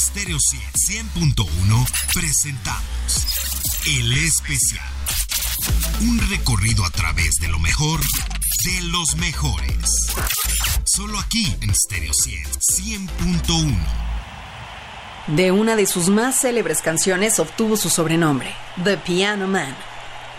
Stereo 100.1 presentamos El Especial. Un recorrido a través de lo mejor de los mejores. Solo aquí en Stereo 100.1. De una de sus más célebres canciones obtuvo su sobrenombre, The Piano Man.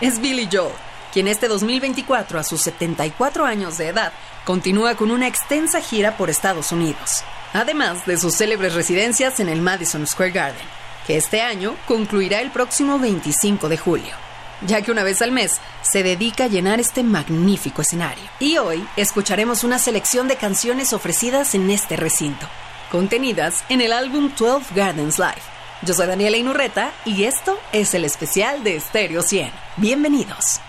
Es Billy Joel, quien este 2024, a sus 74 años de edad, continúa con una extensa gira por Estados Unidos, además de sus célebres residencias en el Madison Square Garden, que este año concluirá el próximo 25 de julio, ya que una vez al mes se dedica a llenar este magnífico escenario. Y hoy escucharemos una selección de canciones ofrecidas en este recinto, contenidas en el álbum 12 Gardens Live. Yo soy Daniela Inurreta y esto es el especial de Stereo 100. Bienvenidos.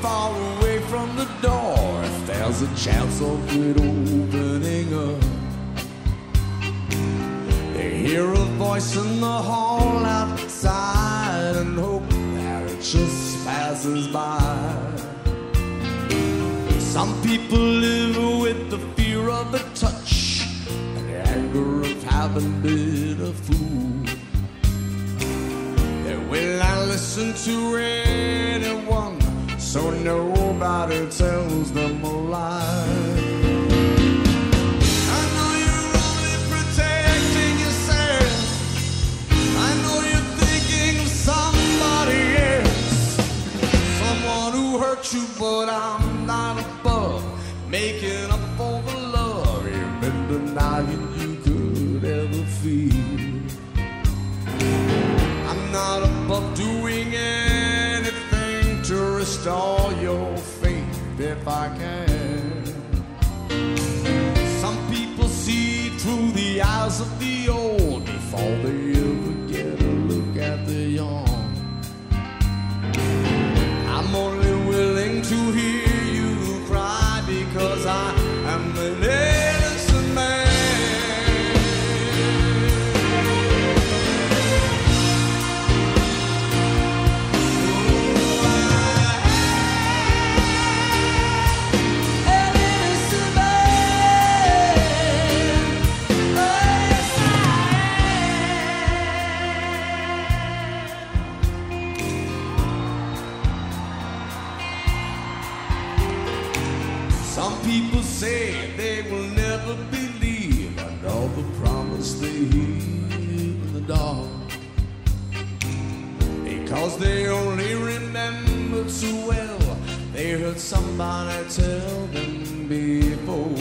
Far away from the door if there's a chance of it opening up. They hear a voice in the hall outside and hope that it just passes by. Some people live with the fear of the touch and the anger of having been Because they only remember too well they heard somebody tell them before.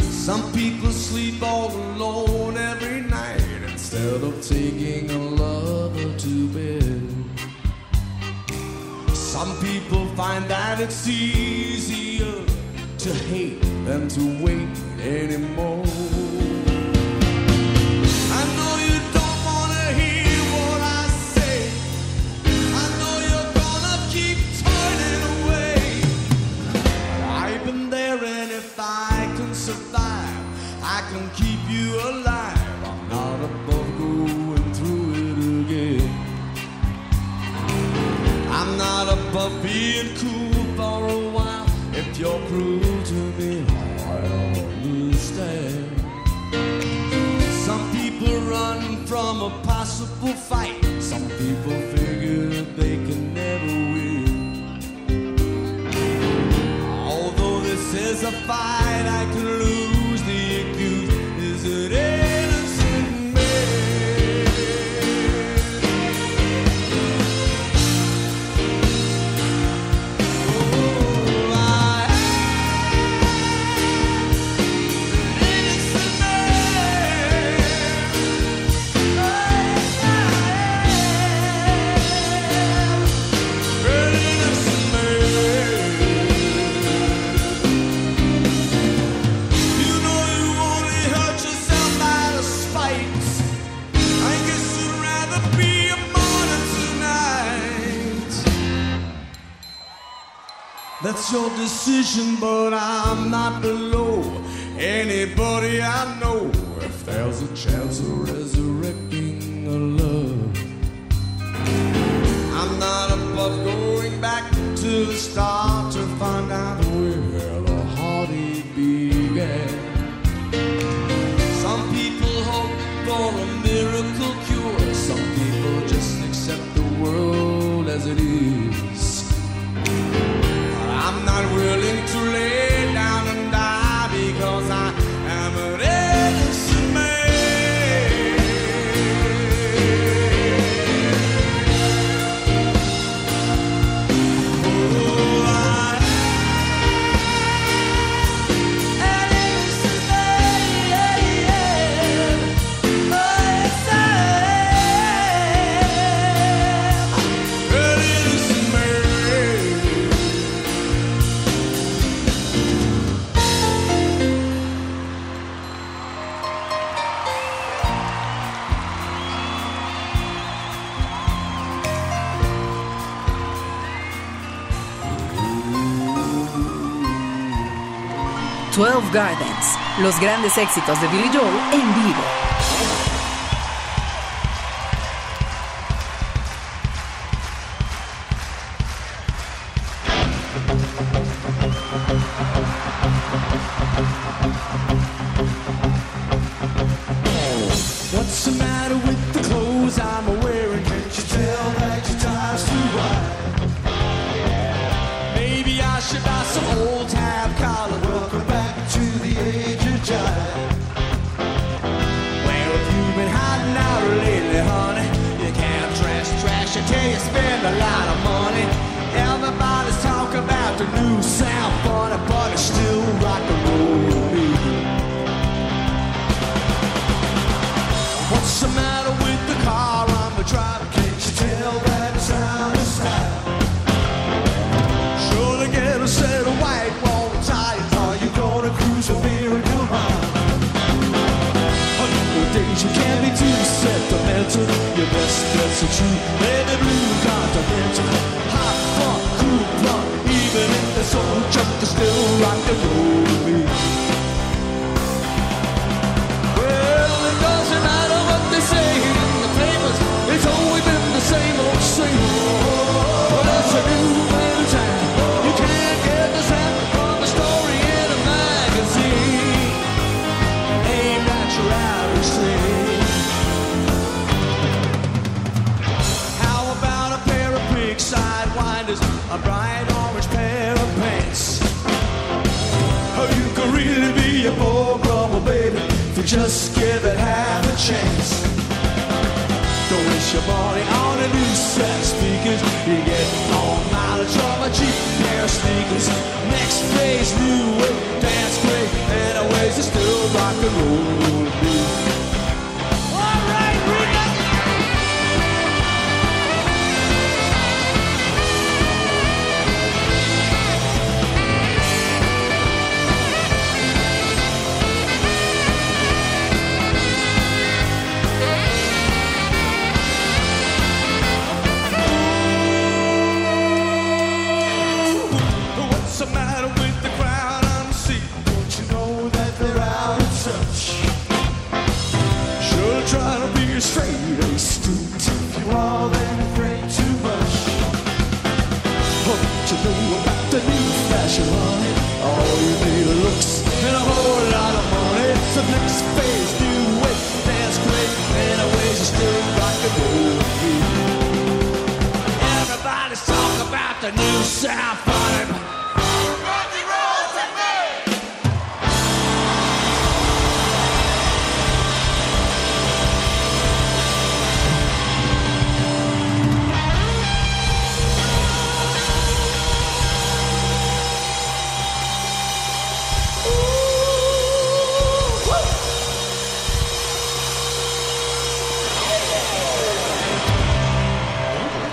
Some people sleep all alone every night instead of taking a lover to bed. Some people find that it's easier to hate than to wait anymore. Above being cool for a while. If you're cruel to me, I understand. Some people run from a possible fight. Some people figure they can never win. Although this is a fight I can lose, That's your decision, but I'm not below anybody I know. If there's a chance of resurrecting a love, I'm not above going back to the start los grandes éxitos de Billy Joel en vivo. A true baby blue continental. Hot fun, cool fun, even if the junk is still rock and roll just give it half a chance. Don't waste your money on a new set of speakers. You get more mileage from a cheap pair of sneakers. Next phase, new way, fashion, honey? All you need are looks and a whole lot of money. So next phase, new way, dance great, anyways, you still rock and roll. Everybody's talking about the new sound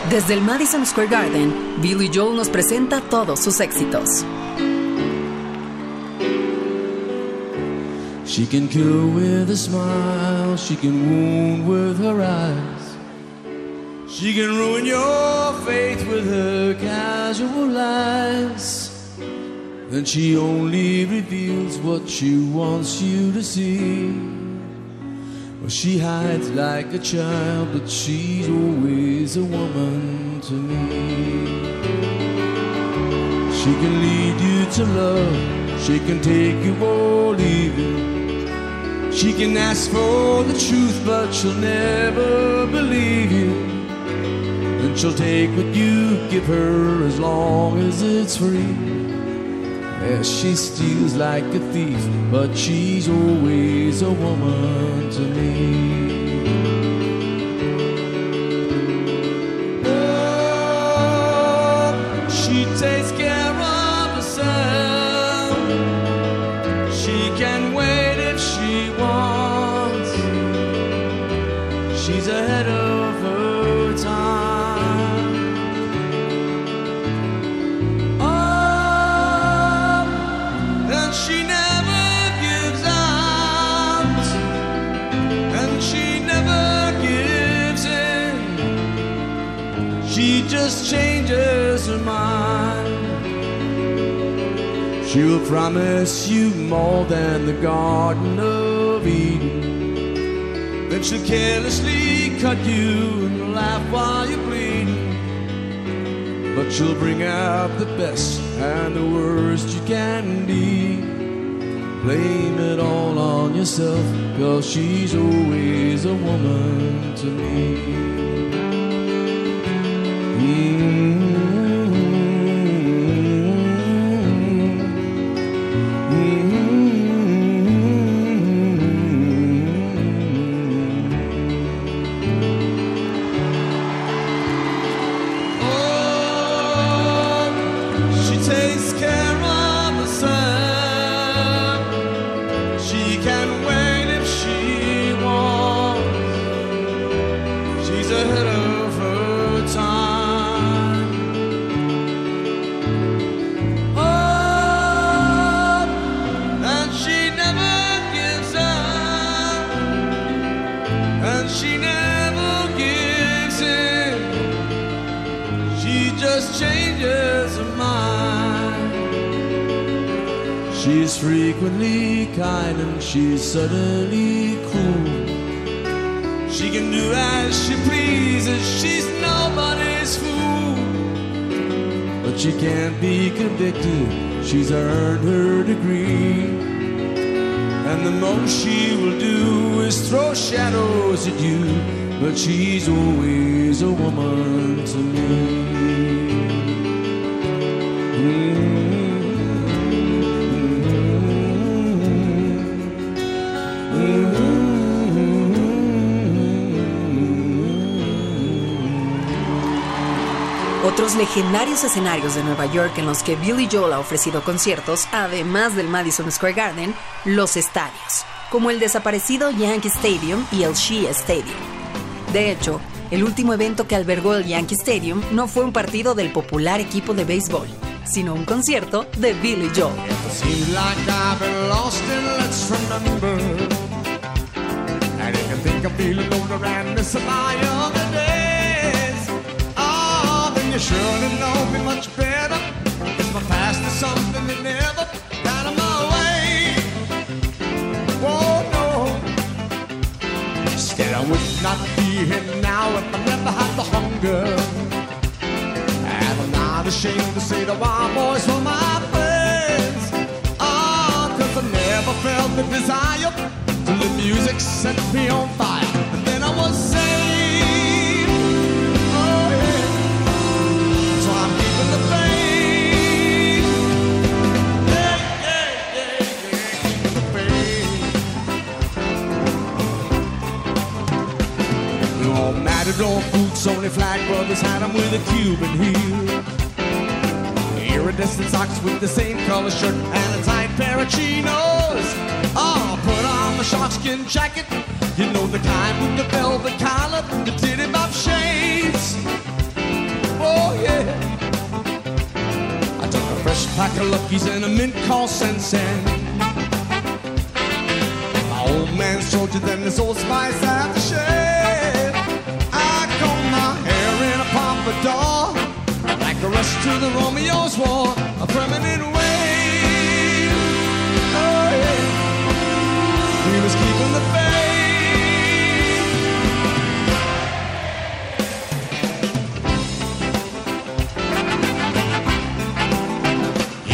Desde el Madison Square Garden, Billy Joel nos presenta todos sus éxitos. She can kill with a smile, she can wound with her eyes. She can ruin your faith with her casual lies. then she only reveals what she wants you to see. She hides like a child, but she's always a woman to me. She can lead you to love, she can take you or leave you. She can ask for the truth, but she'll never believe you. And she'll take what you give her as long as it's free. Yeah, she steals like a thief, but she's always a woman to me. She'll promise you more than the Garden of Eden. Then she'll carelessly cut you and laugh while you're bleeding. But she'll bring out the best and the worst you can be. Blame it all on yourself, cause she's always a woman to me. Oh, Frequently kind and she's suddenly cruel. She can do as she pleases, she's nobody's fool. But she can't be convicted, she's earned her degree. And the most she will do is throw shadows at you. But she's always a woman to me. Mm. Otros legendarios escenarios de Nueva York en los que Billy Joel ha ofrecido conciertos, además del Madison Square Garden, los estadios, como el desaparecido Yankee Stadium y el Shea Stadium. De hecho, el último evento que albergó el Yankee Stadium no fue un partido del popular equipo de béisbol, sino un concierto de Billy Joel. You surely know me much better. If my past is something that never got in my way. Oh no. Instead, I would not be here now if I never had the hunger. And I'm not ashamed to say that wild boys were my friends. Ah, cause I never felt the desire till the music set me on fire. Matador boots, only flag brothers had had 'em with a Cuban heel. Iridescent socks with the same color shirt and a tight pair of chinos. Oh, put on the sharkskin jacket, you know the kind with the velvet collar, the titty bop shades. Oh yeah. I took a fresh pack of luckies and a mint called Sensen. My old man's told you then this old spice had rushed to the Romeo's wall, a permanent way. Oh, yeah. We was keeping the faith.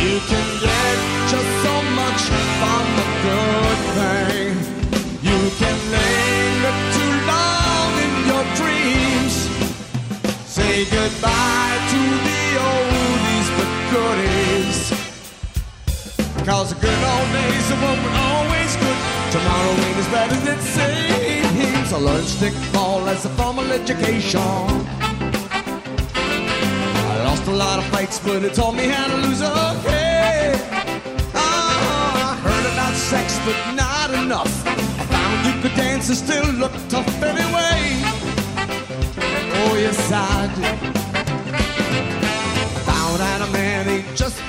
You can get just so much from a good thing. You can linger too long in your dreams. Say goodbye goodies. Cause the good old days are what were always good. Tomorrow ain't as bad as it seems. I learned stick ball as a formal education. I lost a lot of fights, but it taught me how to lose okay. Oh, ah, I heard about sex, but not enough. I found you could dance and still look tough anyway. Oh, yes, I did.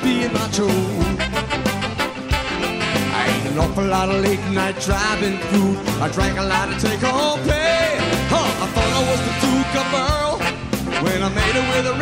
Being macho. I ate an awful lot of late night driving food. I drank a lot of take home pay. Huh, I thought I was the Duke of Earl when I made it with a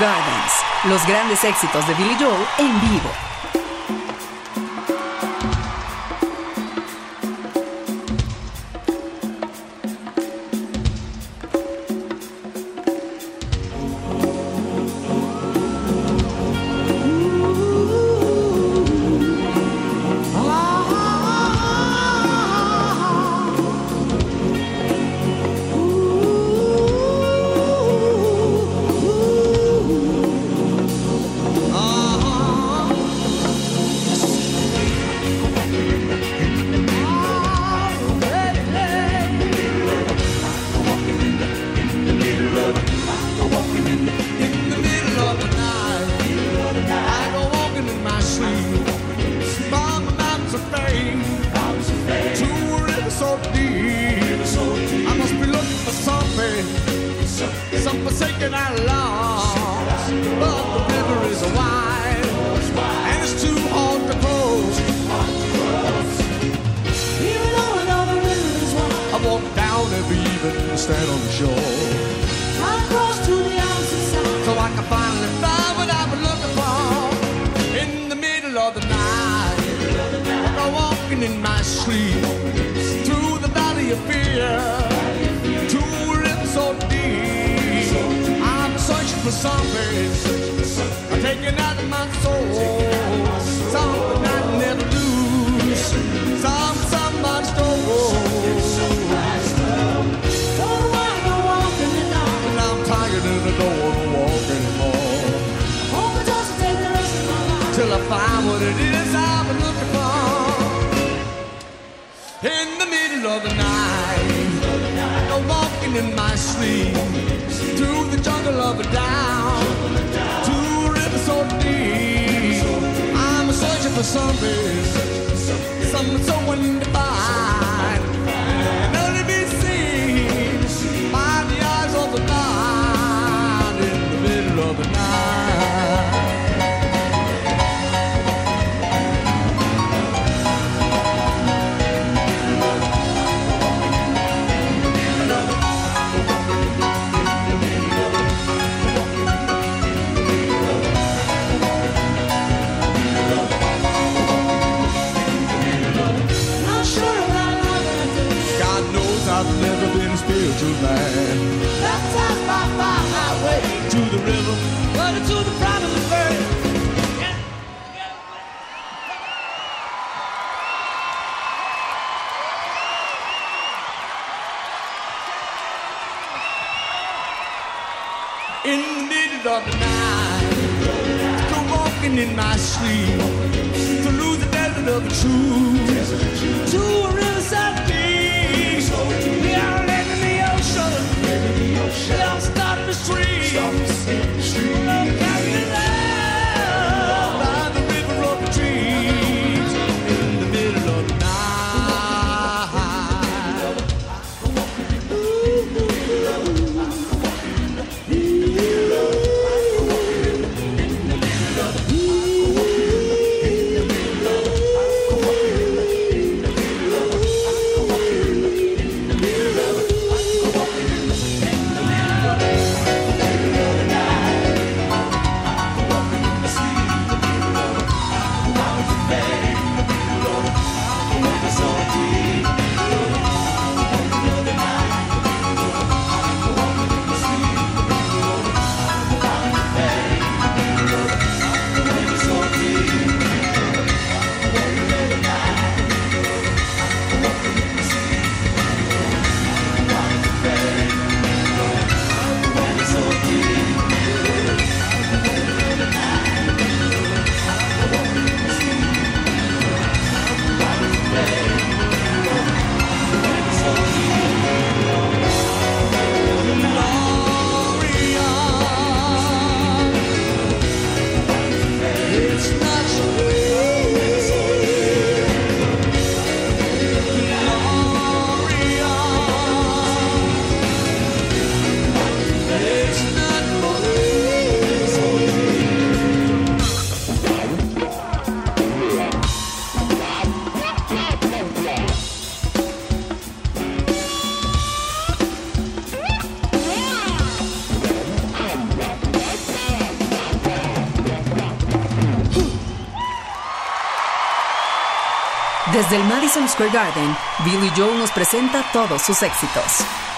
Gardens, los grandes éxitos de Billy Joel en vivo. Find what it is middle of the night, I'm walking in my sleep through the jungle of a down to a river so deep. I'm searching for something, something so undefined, and only by the eyes of the blind in the middle of the night. to land. That's how far, far highway to the river, but to the promised land. In the middle of the night, to walking in my sleep, to lose the desert of the truth, to dreams. Madison Square Garden, Billy Joel nos presenta todos sus éxitos.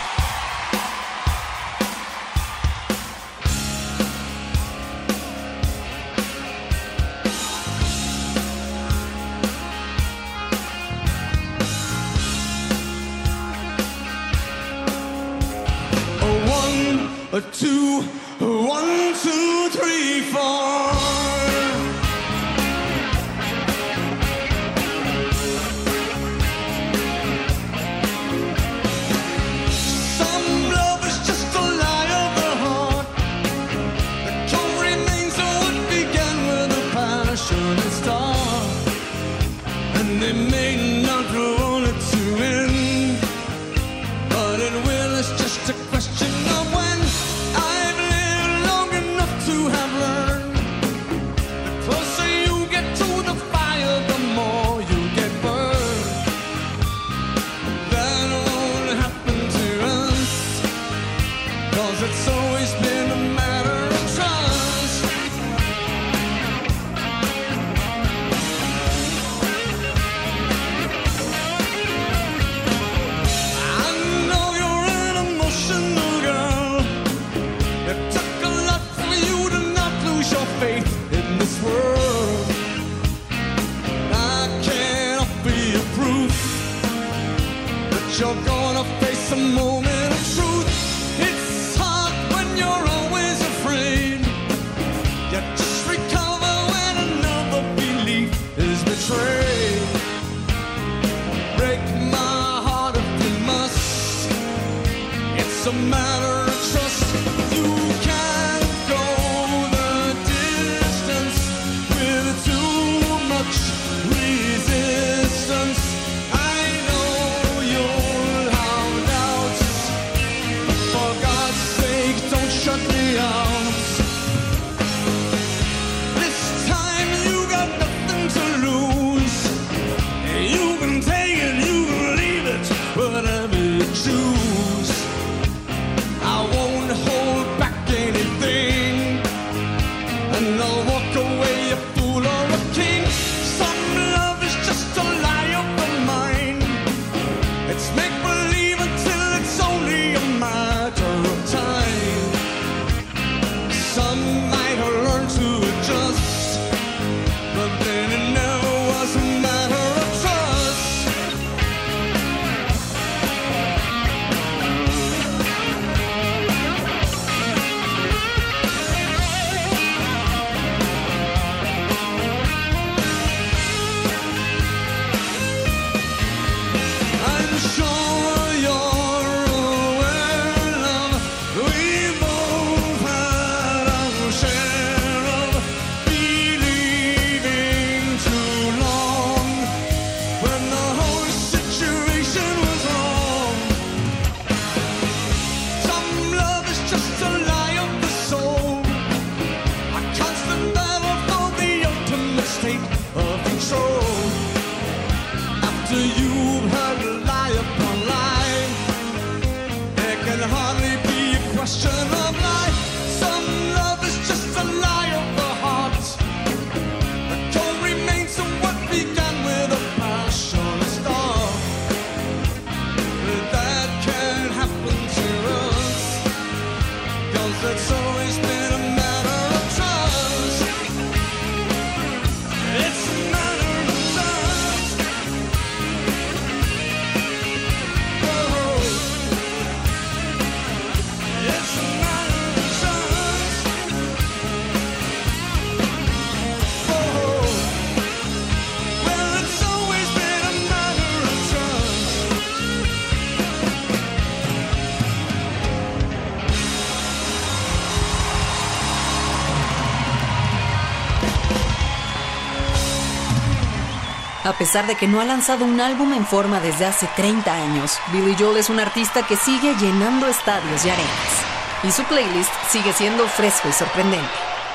A pesar de que no ha lanzado un álbum en forma desde hace 30 años, Billy Joel es un artista que sigue llenando estadios y arenas. Y su playlist sigue siendo fresco y sorprendente.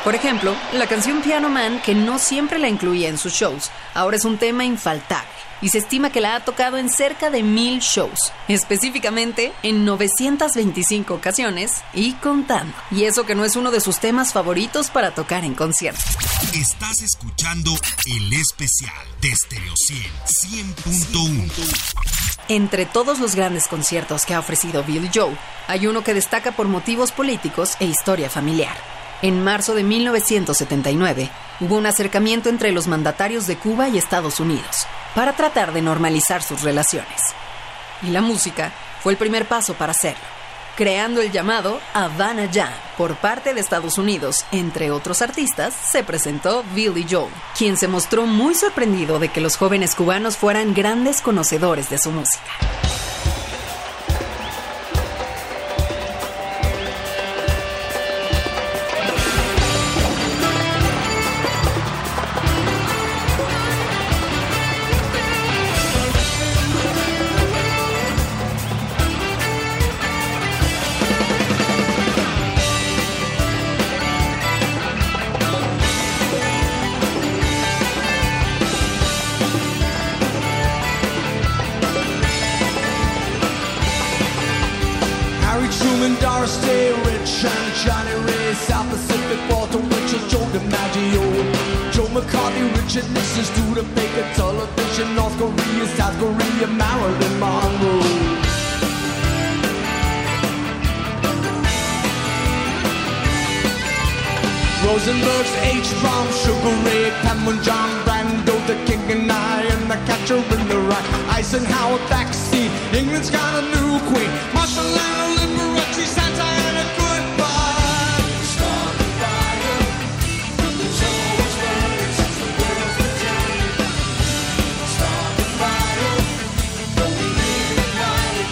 Por ejemplo, la canción Piano Man, que no siempre la incluía en sus shows, ahora es un tema infaltable y se estima que la ha tocado en cerca de mil shows, específicamente en 925 ocasiones y contando. Y eso que no es uno de sus temas favoritos para tocar en conciertos. Estás escuchando el especial de Stereo 100, 100.1. Entre todos los grandes conciertos que ha ofrecido Billy Joel, hay uno que destaca por motivos políticos e historia familiar. En marzo de 1979, hubo un acercamiento entre los mandatarios de Cuba y Estados Unidos para tratar de normalizar sus relaciones. Y la música fue el primer paso para hacerlo, creando el llamado Havana Jam por parte de Estados Unidos. Entre otros artistas, se presentó Billy Joel, quien se mostró muy sorprendido de que los jóvenes cubanos fueran grandes conocedores de su música. Harry Truman, Doris Day, Rich and Johnny Ray, South Pacific, Walter Winchell, Joe DiMaggio, Joe McCarthy, Richard Nixon, Studebaker, television, North Korea, South Korea, Marilyn Monroe. Rosenberg's H-Bomb, Sugar Ray, Cameron, John the King and I, and the Catcher in the Rye. Eisenhower backseat, England's got a new queen. Marshall Lionel Liberace, Santa Ana, goodbye. Start the fire. It's always burning since the. Start the fire. Don't be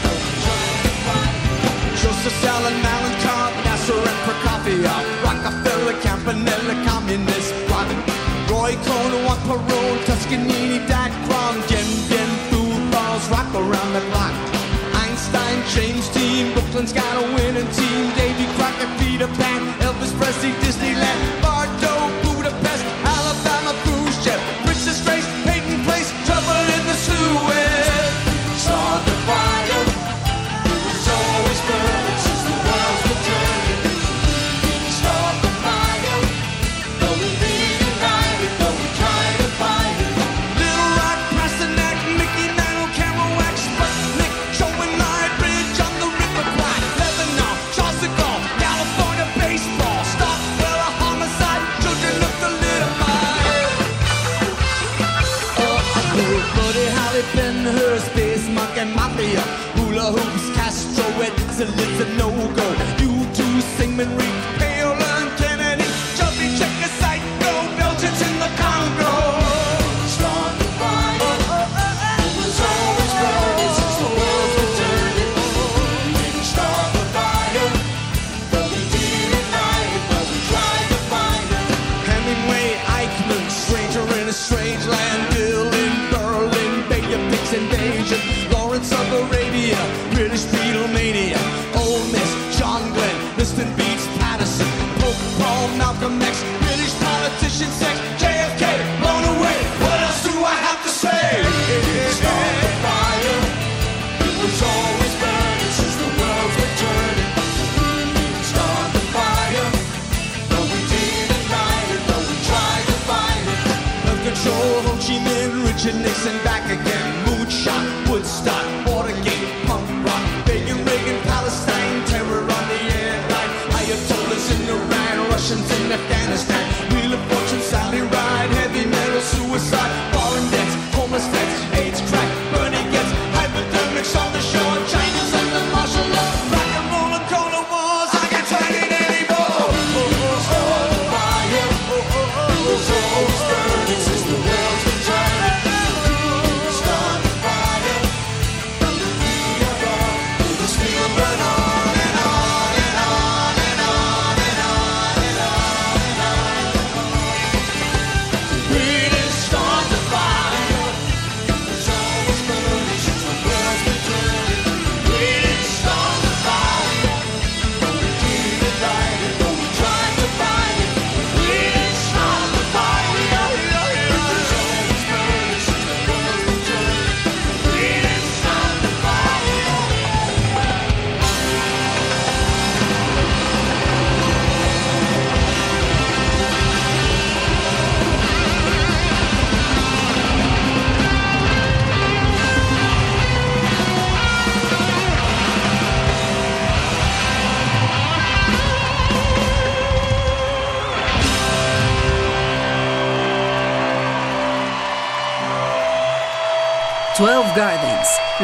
don't fight. Joseph Stalin, Nasser and Prokofiev, Rockefeller, Campanella, Communist Bloc, Juan Perón, Toscanini, Dacron, Dien Bien, Phu Balls, Rock around the clock. Einstein, James Dean, Brooklyn's got a winning team. Davy Crockett, Peter Pan, Elvis Presley, Disneyland, Holly, Ben Hur, Space Monkey Mafia, Hula Hoops, Castro, it's a little no-go. You two, Rhee, Palin,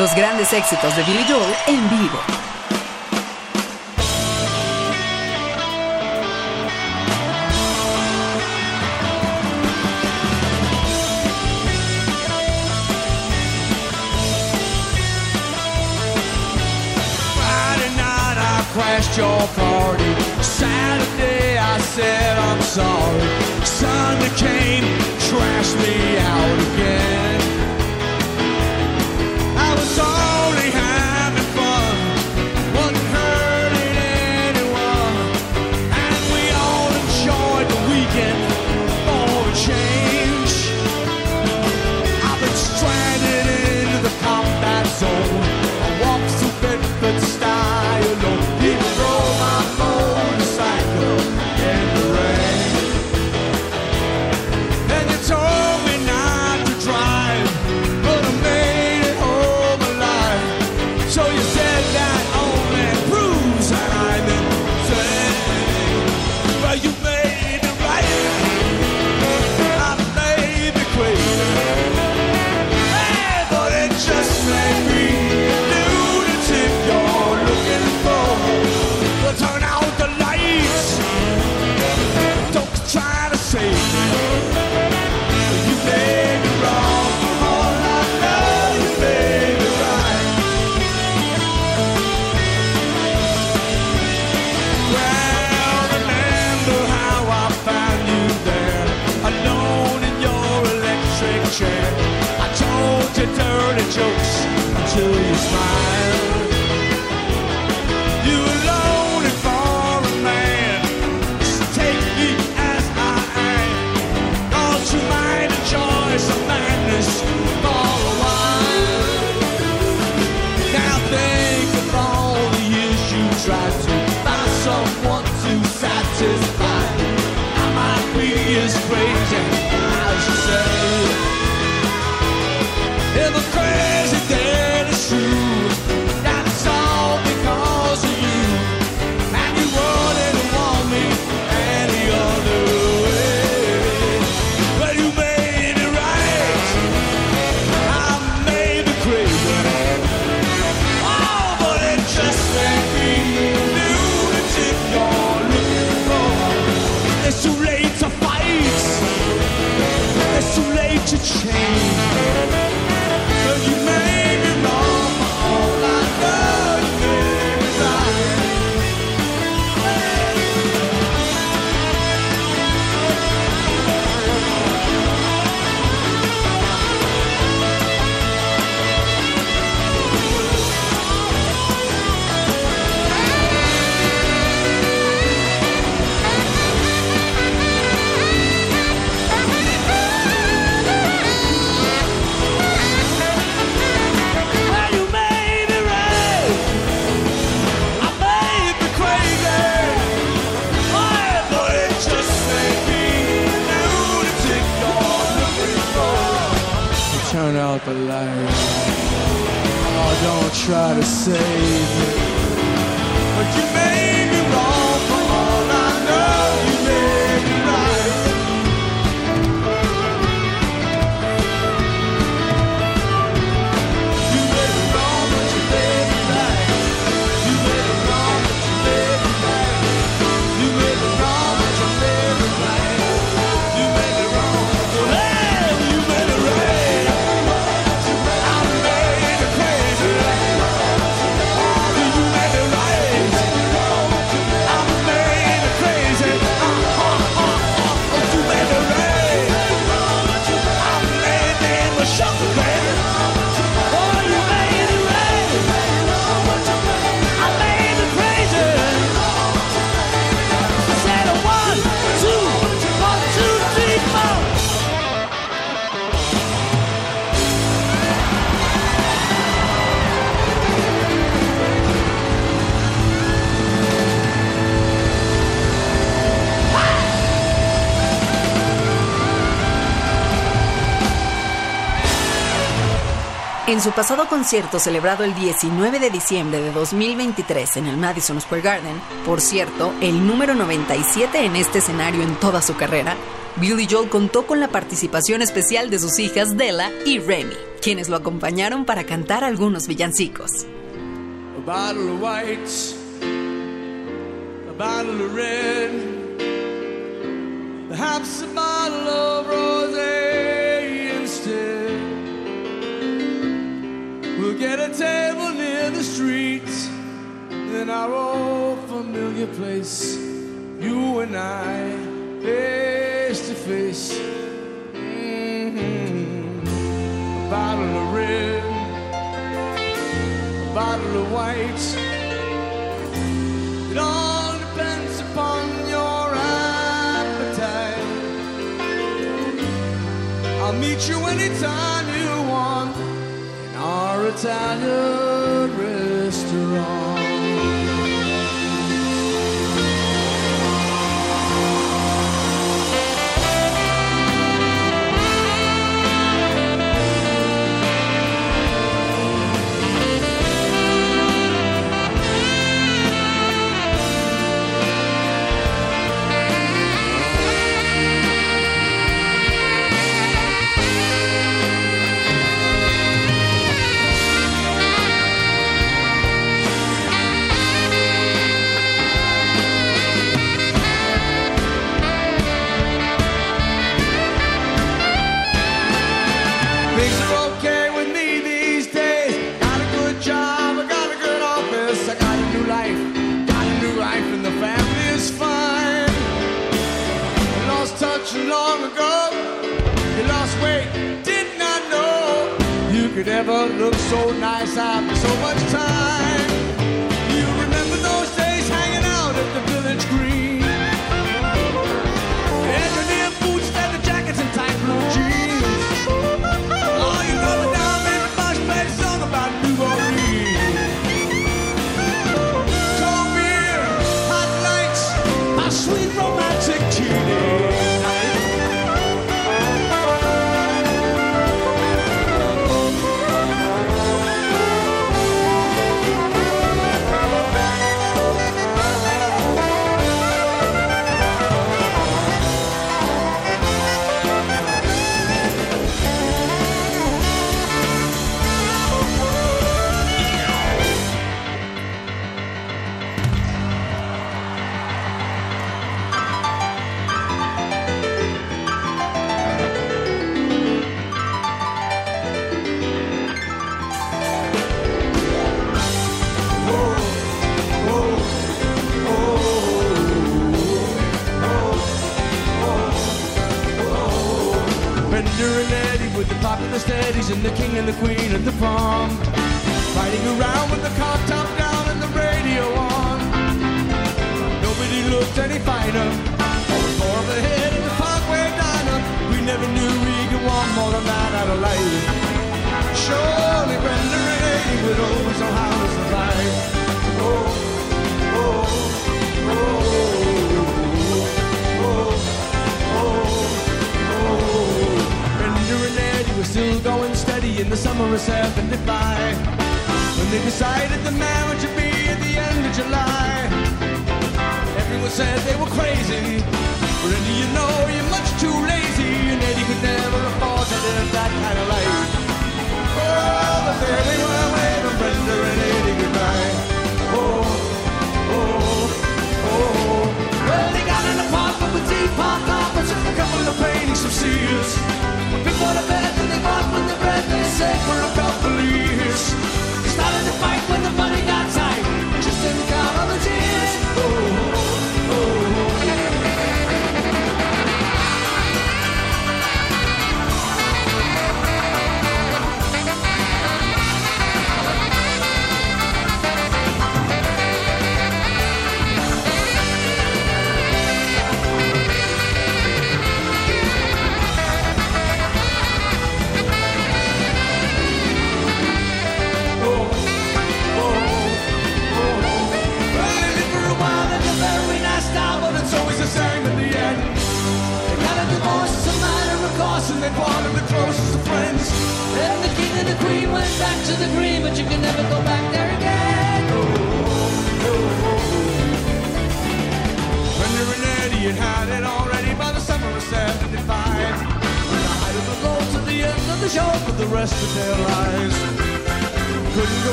los grandes éxitos de Billy Joel en vivo. Light. Oh, don't try to save me. En su pasado concierto celebrado el 19 de diciembre de 2023 en el Madison Square Garden, por cierto, el número 97 en este escenario en toda su carrera, Billy Joel contó con la participación especial de sus hijas Della y Remy, quienes lo acompañaron para cantar algunos villancicos. A bottle of white, a bottle of red, perhaps a bottle of get a table near the street in our old familiar place. You and I, face to face. Mhm. A bottle of red a bottle of white. It all depends upon your appetite. I'll meet you anytime Italian restaurant. Could ever look so nice after so much time. You remember those days hanging out at the village green?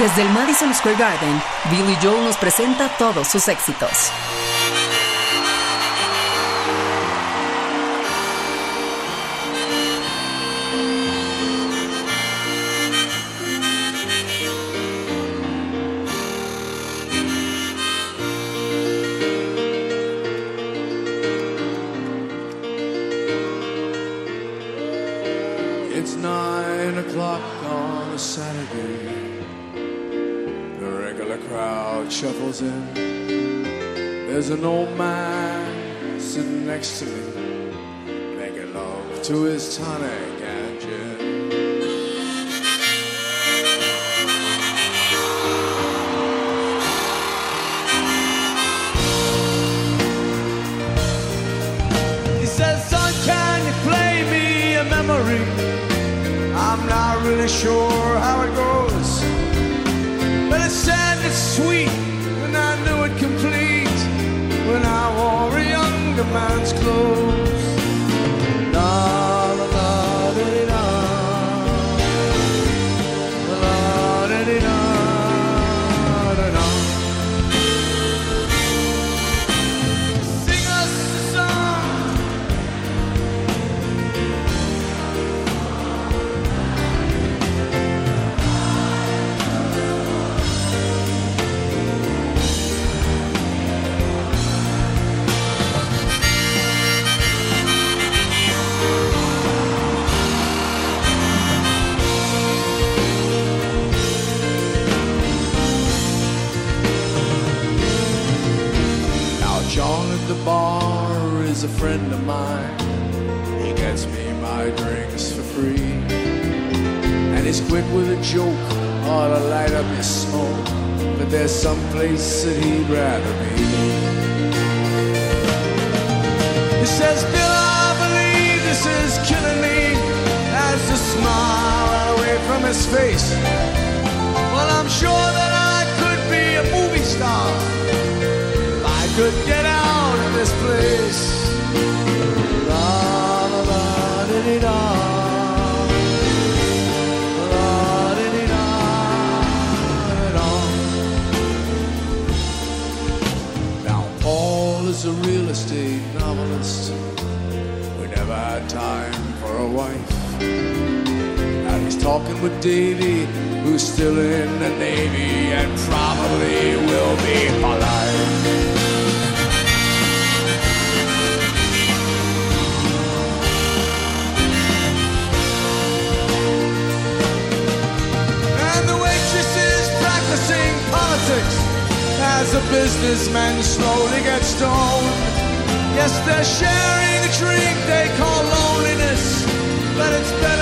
Desde el Madison Square Garden, Billy Joel nos presenta todos sus éxitos. listen. There's an old man sitting next to me, making love to his tonic and gin. He says, "Son, can you play me a memory? I'm not really sure how it goes." man's clothes. Place that he'd rather be. He says, Bill, I believe this is killing me. As the smile away from his face. A wife. Now he's talking with Davy, who's still in the Navy and probably will be. And the practicing politics as a businessman slowly gets stoned. Yes, they're sharing a drink they call but it's better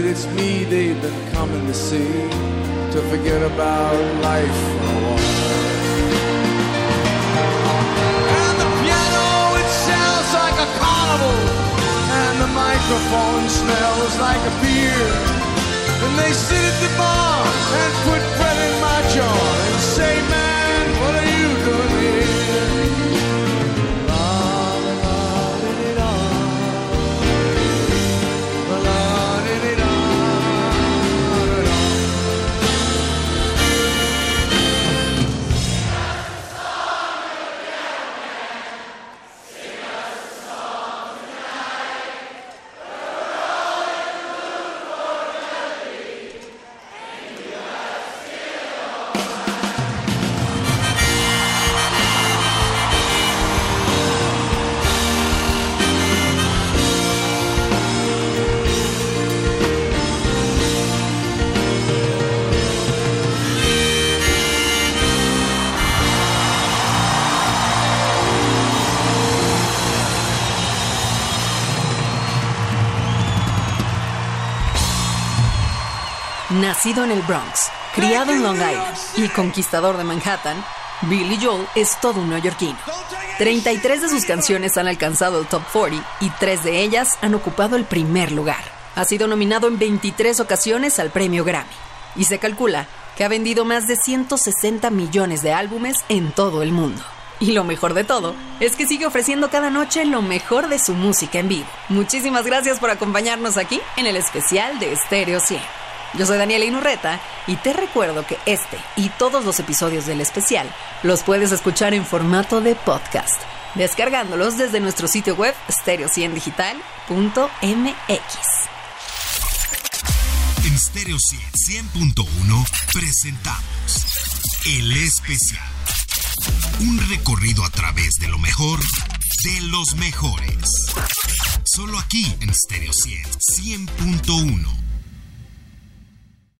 that it's me they've been coming to see. To forget about life for a while. And the piano, it sounds like a carnival. And the microphone smells like a beer. And they sit at the bar and put bread in my jar and say, man, Nacido en el Bronx, criado en Long Island y conquistador de Manhattan, Billy Joel es todo un neoyorquino. 33 de sus canciones han alcanzado el top 40 y tres de ellas han ocupado el primer lugar. Ha sido nominado en 23 ocasiones al premio Grammy y se calcula que ha vendido más de 160 millones de álbumes en todo el mundo. Y lo mejor de todo es que sigue ofreciendo cada noche lo mejor de su música en vivo. Muchísimas gracias por acompañarnos aquí en el especial de Stereo 100. Yo soy Daniela Inurreta y te recuerdo que este y todos los episodios del especial los puedes escuchar en formato de podcast, descargándolos desde nuestro sitio web stereo100digital.mx. En Stereo 100, 100.1 presentamos El Especial. Un recorrido a través de lo mejor de los mejores. Solo aquí en Stereo 100, 100.1